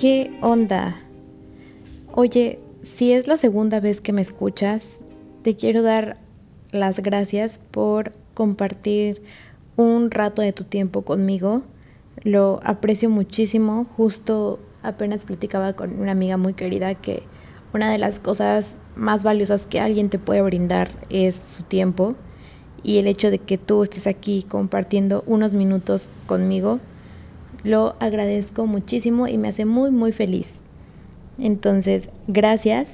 ¿Qué onda? Oye, si es la segunda vez que me escuchas, te quiero dar las gracias por compartir un rato de tu tiempo conmigo. Lo aprecio muchísimo. Justo apenas platicaba con una amiga muy querida que una de las cosas más valiosas que alguien te puede brindar es su tiempo y el hecho de que tú estés aquí compartiendo unos minutos conmigo, lo agradezco muchísimo y me hace muy muy feliz. Entonces, gracias.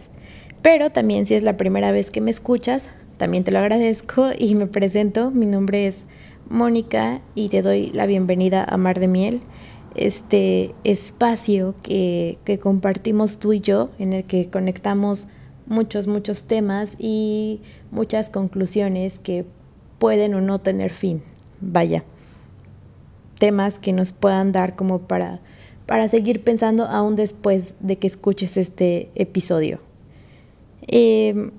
Pero también si es la primera vez que me escuchas, también te lo agradezco y me presento. Mi nombre es Mónica y te doy la bienvenida a Mar de Miel, este espacio que, que compartimos tú y yo, en el que conectamos muchos, muchos temas y muchas conclusiones que pueden o no tener fin. Vaya, temas que nos puedan dar como para, para seguir pensando aún después de que escuches este episodio. Em,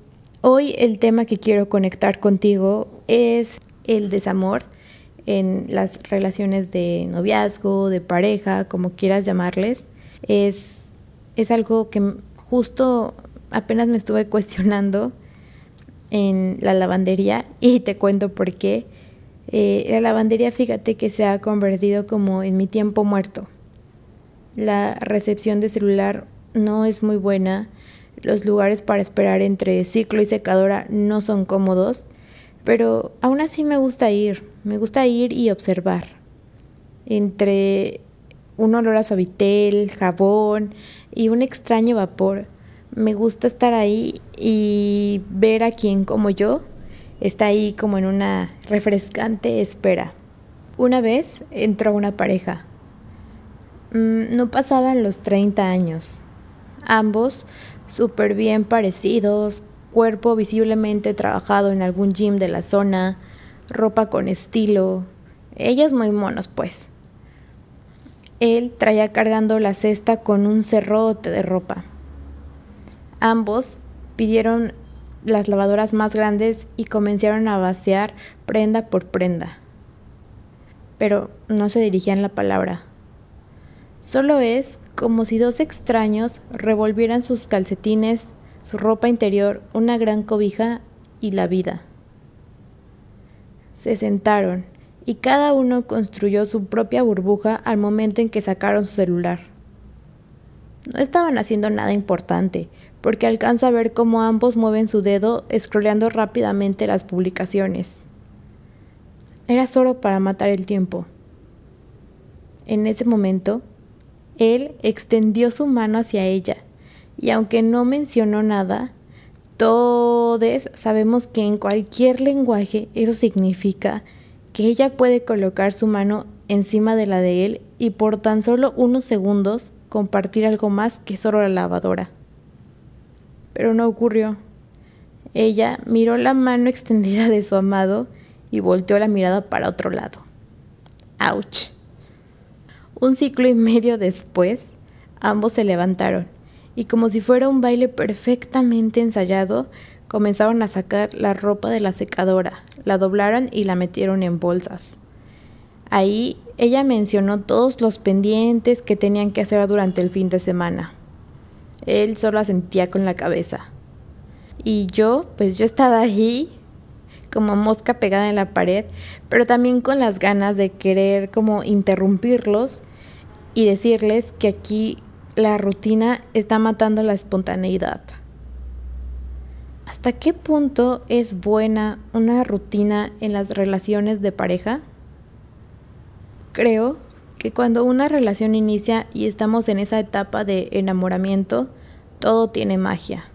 hoy el tema que quiero conectar contigo es el desamor en las relaciones de noviazgo, de pareja, como quieras llamarles. Es, es algo que justo apenas me estuve cuestionando en la lavandería y te cuento por qué. Eh, la lavandería, fíjate que se ha convertido como en mi tiempo muerto. La recepción de celular no es muy buena. Los lugares para esperar entre ciclo y secadora no son cómodos. Pero aún así me gusta ir. Me gusta ir y observar. Entre un olor a suavitel, jabón y un extraño vapor me gusta estar ahí y ver a quien como yo está ahí como en una refrescante espera. Una vez entró una pareja. Mm, no pasaban los 30 años. Ambos súper bien parecidos, cuerpo visiblemente trabajado en algún gym de la zona, ropa con estilo. Ellos muy monos, pues. Él traía cargando la cesta con un cerrote de ropa. Ambos pidieron las lavadoras más grandes y comenzaron a vaciar prenda por prenda. Pero no se dirigían la palabra. Solo es como si dos extraños revolvieran sus calcetines, su ropa interior, una gran cobija y la vida. Se sentaron y cada uno construyó su propia burbuja al momento en que sacaron su celular. No estaban haciendo nada importante, porque alcanzo a ver cómo ambos mueven su dedo scrolleando rápidamente las publicaciones. Era solo para matar el tiempo. En ese momento, él extendió su mano hacia ella, y aunque no mencionó nada, todos sabemos que en cualquier lenguaje eso significa que ella puede colocar su mano encima de la de él y por tan solo unos segundos compartir algo más que solo la lavadora pero no ocurrió. Ella miró la mano extendida de su amado y volteó la mirada para otro lado. ¡Auch! Un ciclo y medio después, ambos se levantaron y como si fuera un baile perfectamente ensayado, comenzaron a sacar la ropa de la secadora, la doblaron y la metieron en bolsas. Ahí ella mencionó todos los pendientes que tenían que hacer durante el fin de semana. Él solo asentía con la cabeza. Y yo, pues yo estaba ahí como mosca pegada en la pared, pero también con las ganas de querer como interrumpirlos y decirles que aquí la rutina está matando la espontaneidad. ¿Hasta qué punto es buena una rutina en las relaciones de pareja? Creo que cuando una relación inicia y estamos en esa etapa de enamoramiento, todo tiene magia.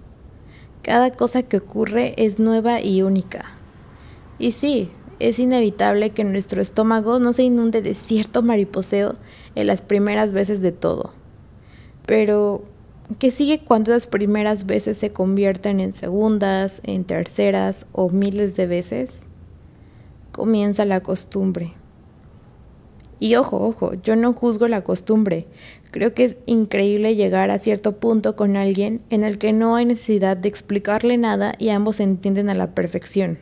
Cada cosa que ocurre es nueva y única. Y sí, es inevitable que nuestro estómago no se inunde de cierto mariposeo en las primeras veces de todo. Pero, ¿qué sigue cuando las primeras veces se convierten en segundas, en terceras o miles de veces? Comienza la costumbre. Y ojo, ojo, yo no juzgo la costumbre. Creo que es increíble llegar a cierto punto con alguien en el que no hay necesidad de explicarle nada y ambos se entienden a la perfección.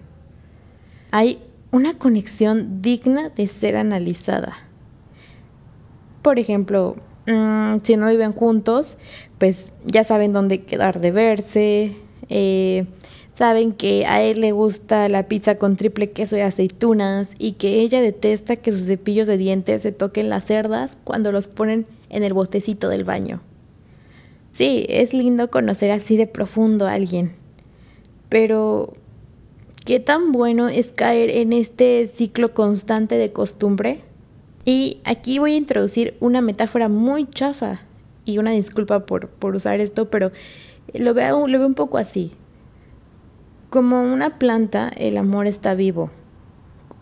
Hay una conexión digna de ser analizada. Por ejemplo, mm, si no viven juntos, pues ya saben dónde quedar de verse. Eh, saben que a él le gusta la pizza con triple queso y aceitunas y que ella detesta que sus cepillos de dientes se toquen las cerdas cuando los ponen en el botecito del baño. Sí, es lindo conocer así de profundo a alguien, pero ¿qué tan bueno es caer en este ciclo constante de costumbre? Y aquí voy a introducir una metáfora muy chafa y una disculpa por, usar esto, pero lo veo, lo veo un poco así. Como una planta, el amor está vivo.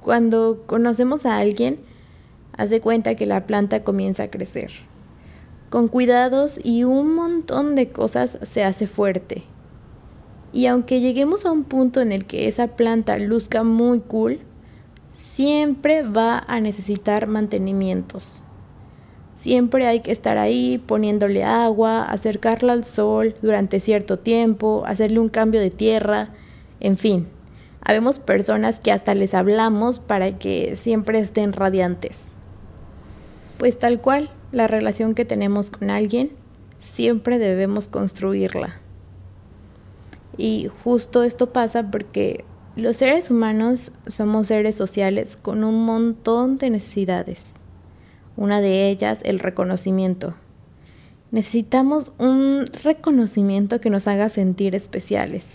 Cuando conocemos a alguien, hace cuenta que la planta comienza a crecer. Con cuidados y un montón de cosas se hace fuerte. Y aunque lleguemos a un punto en el que esa planta luzca muy cool, siempre va a necesitar mantenimientos. Siempre hay que estar ahí poniéndole agua, acercarla al sol durante cierto tiempo, hacerle un cambio de tierra, en fin. Habemos personas que hasta les hablamos para que siempre estén radiantes. Pues tal cual, la relación que tenemos con alguien, siempre debemos construirla. Y justo esto pasa porque los seres humanos somos seres sociales con un montón de necesidades. Una de ellas, el reconocimiento. Necesitamos un reconocimiento que nos haga sentir especiales.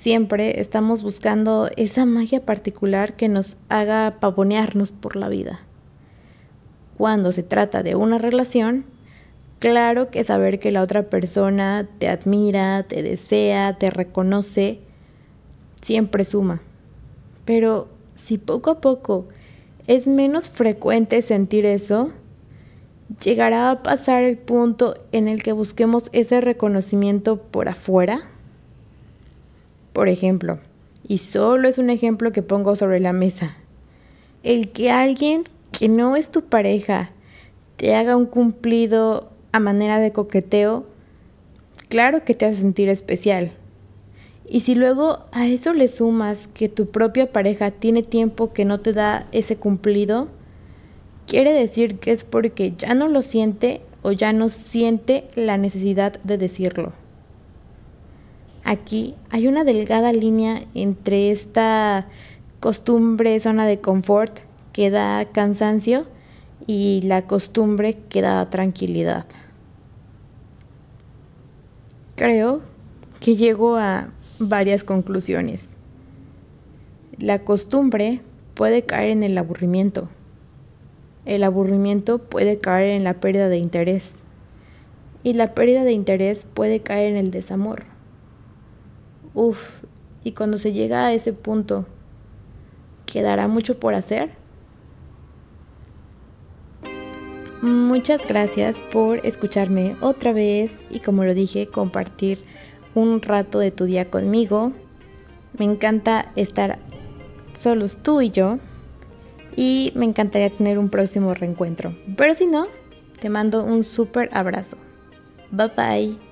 Siempre estamos buscando esa magia particular que nos haga pavonearnos por la vida. Cuando se trata de una relación, claro que saber que la otra persona te admira, te desea, te reconoce, siempre suma. Pero si poco a poco es menos frecuente sentir eso, llegará a pasar el punto en el que busquemos ese reconocimiento por afuera. Por ejemplo, y solo es un ejemplo que pongo sobre la mesa, el que alguien que no es tu pareja te haga un cumplido a manera de coqueteo, claro que te hace sentir especial, y si luego a eso le sumas que tu propia pareja tiene tiempo que no te da ese cumplido, quiere decir que es porque ya no lo siente o ya no siente la necesidad de decirlo. Aquí hay una delgada línea entre esta costumbre, zona de confort que da cansancio y la costumbre que da tranquilidad. Creo que llego a varias conclusiones. La costumbre puede caer en el aburrimiento. El aburrimiento puede caer en la pérdida de interés. Y la pérdida de interés puede caer en el desamor. Uf, y cuando se llega a ese punto, ¿quedará mucho por hacer? Muchas gracias por escucharme otra vez y como lo dije, compartir un rato de tu día conmigo. Me encanta estar solos tú y yo. Y me encantaría tener un próximo reencuentro. Pero si no, te mando un súper abrazo. Bye bye.